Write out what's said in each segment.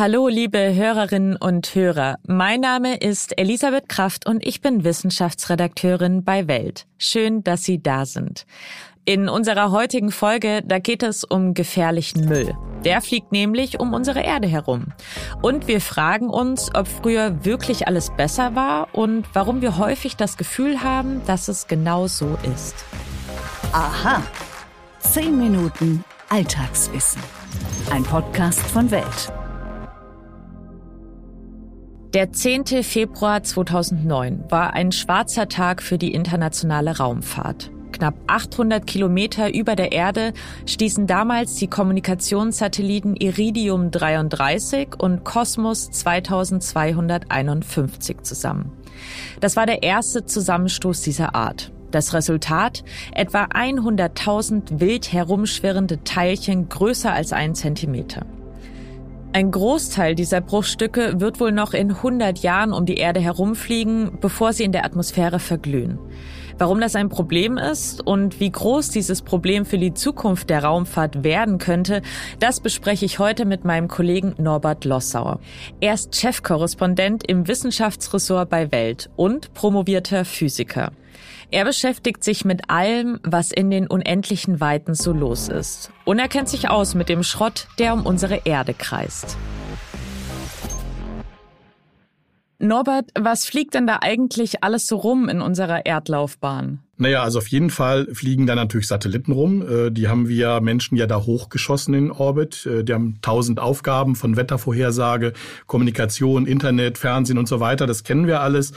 Hallo, liebe Hörerinnen und Hörer. Mein Name ist Elisabeth Kraft und ich bin Wissenschaftsredakteurin bei Welt. Schön, dass Sie da sind. In unserer heutigen Folge, da geht es um gefährlichen Müll. Der fliegt nämlich um unsere Erde herum. Und wir fragen uns, ob früher wirklich alles besser war und warum wir häufig das Gefühl haben, dass es genau so ist. Aha. Zehn Minuten Alltagswissen. Ein Podcast von Welt. Der 10. Februar 2009 war ein schwarzer Tag für die internationale Raumfahrt. Knapp 800 Kilometer über der Erde stießen damals die Kommunikationssatelliten Iridium 33 und Cosmos 2251 zusammen. Das war der erste Zusammenstoß dieser Art. Das Resultat? Etwa 100.000 wild herumschwirrende Teilchen größer als ein Zentimeter. Ein Großteil dieser Bruchstücke wird wohl noch in 100 Jahren um die Erde herumfliegen, bevor sie in der Atmosphäre verglühen. Warum das ein Problem ist und wie groß dieses Problem für die Zukunft der Raumfahrt werden könnte, das bespreche ich heute mit meinem Kollegen Norbert Lossauer. Er ist Chefkorrespondent im Wissenschaftsressort bei Welt und promovierter Physiker. Er beschäftigt sich mit allem, was in den unendlichen Weiten so los ist. Und er kennt sich aus mit dem Schrott, der um unsere Erde kreist. Norbert, was fliegt denn da eigentlich alles so rum in unserer Erdlaufbahn? Naja, also auf jeden Fall fliegen da natürlich Satelliten rum. Äh, die haben wir Menschen ja da hochgeschossen in Orbit. Äh, die haben tausend Aufgaben von Wettervorhersage, Kommunikation, Internet, Fernsehen und so weiter. Das kennen wir alles.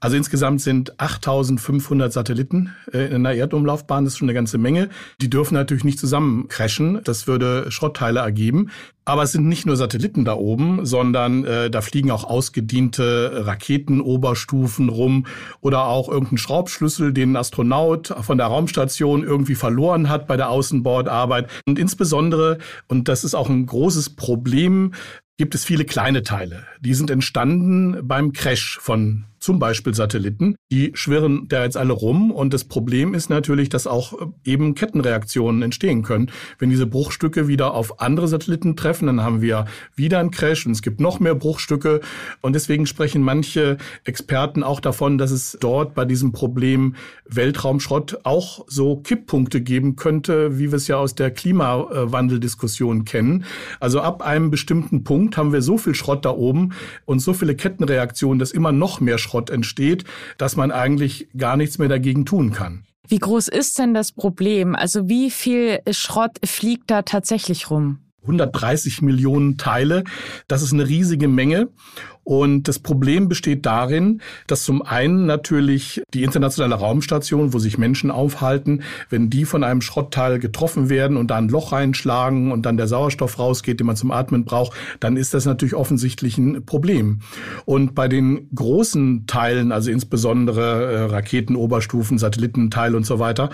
Also insgesamt sind 8500 Satelliten äh, in der Erdumlaufbahn. Das ist schon eine ganze Menge. Die dürfen natürlich nicht zusammen crashen. Das würde Schrottteile ergeben. Aber es sind nicht nur Satelliten da oben, sondern äh, da fliegen auch ausgediente Raketenoberstufen rum oder auch irgendein Schraubschlüssel, den ein von der Raumstation irgendwie verloren hat bei der Außenbordarbeit. Und insbesondere, und das ist auch ein großes Problem, gibt es viele kleine Teile. Die sind entstanden beim Crash von zum Beispiel Satelliten. Die schwirren da jetzt alle rum und das Problem ist natürlich, dass auch äh, eben Kettenreaktionen entstehen können. Wenn diese Bruchstücke wieder auf andere Satelliten treffen, dann haben wir wieder einen Crash und es gibt noch mehr Bruchstücke und deswegen sprechen manche Experten auch davon, dass es dort bei diesem Problem Weltraumschrott auch so Kipppunkte geben könnte, wie wir es ja aus der Klimawandeldiskussion kennen. Also ab einem bestimmten Punkt Punkt haben wir so viel Schrott da oben und so viele Kettenreaktionen, dass immer noch mehr Schrott entsteht, dass man eigentlich gar nichts mehr dagegen tun kann. Wie groß ist denn das Problem? Also wie viel Schrott fliegt da tatsächlich rum? 130 Millionen Teile. Das ist eine riesige Menge. Und das Problem besteht darin, dass zum einen natürlich die internationale Raumstation, wo sich Menschen aufhalten, wenn die von einem Schrottteil getroffen werden und da ein Loch reinschlagen und dann der Sauerstoff rausgeht, den man zum Atmen braucht, dann ist das natürlich offensichtlich ein Problem. Und bei den großen Teilen, also insbesondere äh, Raketenoberstufen, Satellitenteile und so weiter,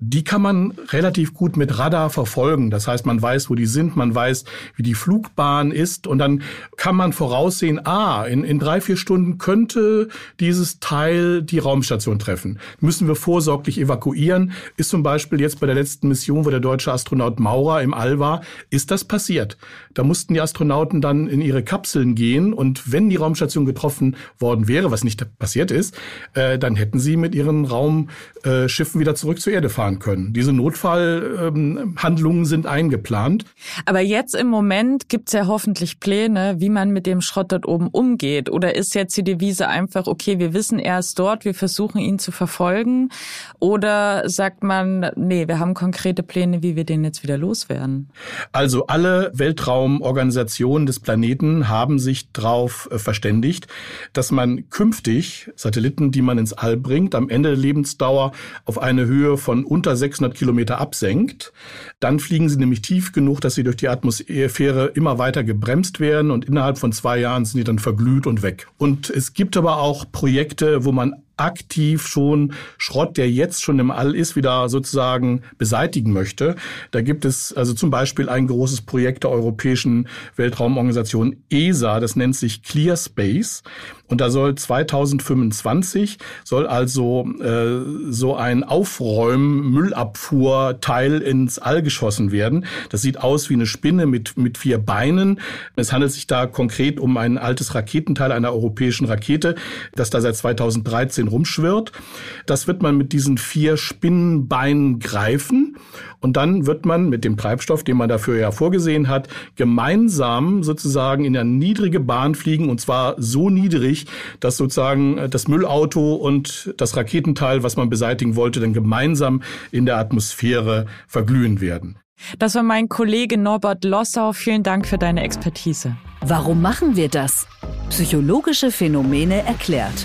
die kann man relativ gut mit Radar verfolgen. Das heißt, man weiß, wo die sind, man weiß, wie die Flugbahn ist und dann kann man voraussehen, ah, in, in drei, vier Stunden könnte dieses Teil die Raumstation treffen. Müssen wir vorsorglich evakuieren. Ist zum Beispiel jetzt bei der letzten Mission, wo der deutsche Astronaut Maurer im All war, ist das passiert. Da mussten die Astronauten dann in ihre Kapseln gehen und wenn die Raumstation getroffen worden wäre, was nicht passiert ist, äh, dann hätten sie mit ihren Raumschiffen wieder zurück zur Erde fahren können. Diese Notfallhandlungen ähm, sind eingeplant. Aber jetzt im Moment gibt's ja hoffentlich Pläne, wie man mit dem Schrott dort oben umgeht umgeht? Oder ist jetzt die Devise einfach, okay, wir wissen, er ist dort, wir versuchen ihn zu verfolgen? Oder sagt man, nee, wir haben konkrete Pläne, wie wir den jetzt wieder loswerden? Also alle Weltraumorganisationen des Planeten haben sich darauf äh, verständigt, dass man künftig Satelliten, die man ins All bringt, am Ende der Lebensdauer auf eine Höhe von unter 600 Kilometer absenkt. Dann fliegen sie nämlich tief genug, dass sie durch die Atmosphäre immer weiter gebremst werden und innerhalb von zwei Jahren sind die dann verglüht und weg. Und es gibt aber auch Projekte, wo man aktiv schon Schrott, der jetzt schon im All ist, wieder sozusagen beseitigen möchte. Da gibt es also zum Beispiel ein großes Projekt der Europäischen Weltraumorganisation ESA, das nennt sich Clear Space. Und da soll 2025 soll also äh, so ein Aufräumen-Müllabfuhrteil ins All geschossen werden. Das sieht aus wie eine Spinne mit, mit vier Beinen. Es handelt sich da konkret um ein altes Raketenteil einer europäischen Rakete, das da seit 2013 rumschwirrt. Das wird man mit diesen vier Spinnenbeinen greifen und dann wird man mit dem Treibstoff, den man dafür ja vorgesehen hat, gemeinsam sozusagen in eine niedrige Bahn fliegen und zwar so niedrig, dass sozusagen äh, das Müllauto und das Raketenteil, was man beseitigen wollte, dann gemeinsam in der Atmosphäre verglühen werden. Das war mein Kollege Norbert Lossau. Vielen Dank für deine Expertise. Warum machen wir das? Psychologische Phänomene erklärt.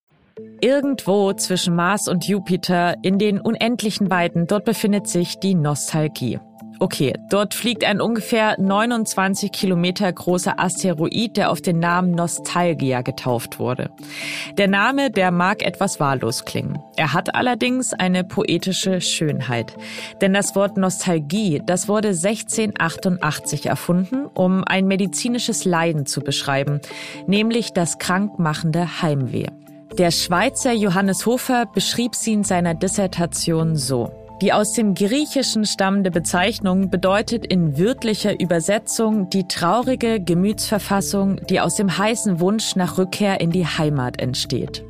Irgendwo zwischen Mars und Jupiter in den unendlichen Weiten, dort befindet sich die Nostalgie. Okay, dort fliegt ein ungefähr 29 Kilometer großer Asteroid, der auf den Namen Nostalgia getauft wurde. Der Name, der mag etwas wahllos klingen. Er hat allerdings eine poetische Schönheit. Denn das Wort Nostalgie, das wurde 1688 erfunden, um ein medizinisches Leiden zu beschreiben, nämlich das krankmachende Heimweh. Der Schweizer Johannes Hofer beschrieb sie in seiner Dissertation so. Die aus dem Griechischen stammende Bezeichnung bedeutet in wörtlicher Übersetzung die traurige Gemütsverfassung, die aus dem heißen Wunsch nach Rückkehr in die Heimat entsteht.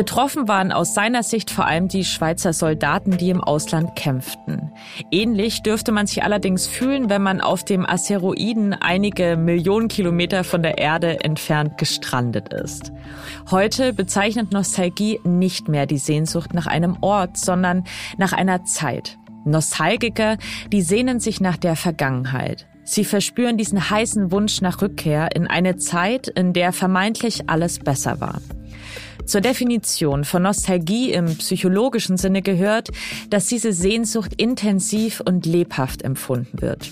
Betroffen waren aus seiner Sicht vor allem die Schweizer Soldaten, die im Ausland kämpften. Ähnlich dürfte man sich allerdings fühlen, wenn man auf dem Asteroiden einige Millionen Kilometer von der Erde entfernt gestrandet ist. Heute bezeichnet Nostalgie nicht mehr die Sehnsucht nach einem Ort, sondern nach einer Zeit. Nostalgiker, die sehnen sich nach der Vergangenheit. Sie verspüren diesen heißen Wunsch nach Rückkehr in eine Zeit, in der vermeintlich alles besser war. Zur Definition von Nostalgie im psychologischen Sinne gehört, dass diese Sehnsucht intensiv und lebhaft empfunden wird.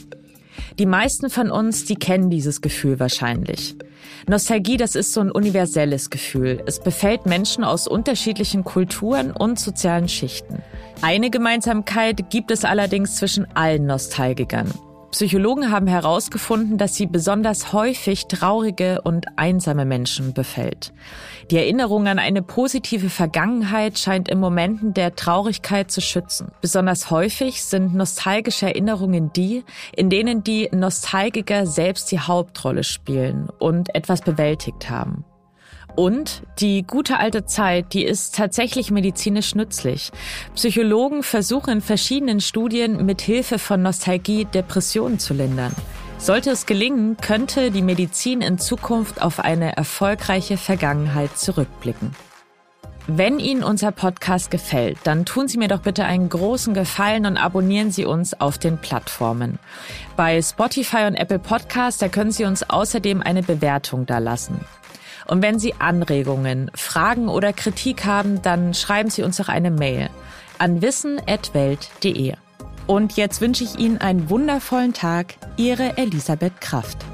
Die meisten von uns, die kennen dieses Gefühl wahrscheinlich. Nostalgie, das ist so ein universelles Gefühl. Es befällt Menschen aus unterschiedlichen Kulturen und sozialen Schichten. Eine Gemeinsamkeit gibt es allerdings zwischen allen Nostalgikern. Psychologen haben herausgefunden, dass sie besonders häufig traurige und einsame Menschen befällt. Die Erinnerung an eine positive Vergangenheit scheint in Momenten der Traurigkeit zu schützen. Besonders häufig sind nostalgische Erinnerungen die, in denen die Nostalgiker selbst die Hauptrolle spielen und etwas bewältigt haben. Und die gute alte Zeit, die ist tatsächlich medizinisch nützlich. Psychologen versuchen in verschiedenen Studien mit Hilfe von Nostalgie Depressionen zu lindern. Sollte es gelingen, könnte die Medizin in Zukunft auf eine erfolgreiche Vergangenheit zurückblicken. Wenn Ihnen unser Podcast gefällt, dann tun Sie mir doch bitte einen großen Gefallen und abonnieren Sie uns auf den Plattformen. Bei Spotify und Apple Podcasts, da können Sie uns außerdem eine Bewertung da lassen. Und wenn Sie Anregungen, Fragen oder Kritik haben, dann schreiben Sie uns doch eine Mail an wissen.welt.de. Und jetzt wünsche ich Ihnen einen wundervollen Tag. Ihre Elisabeth Kraft.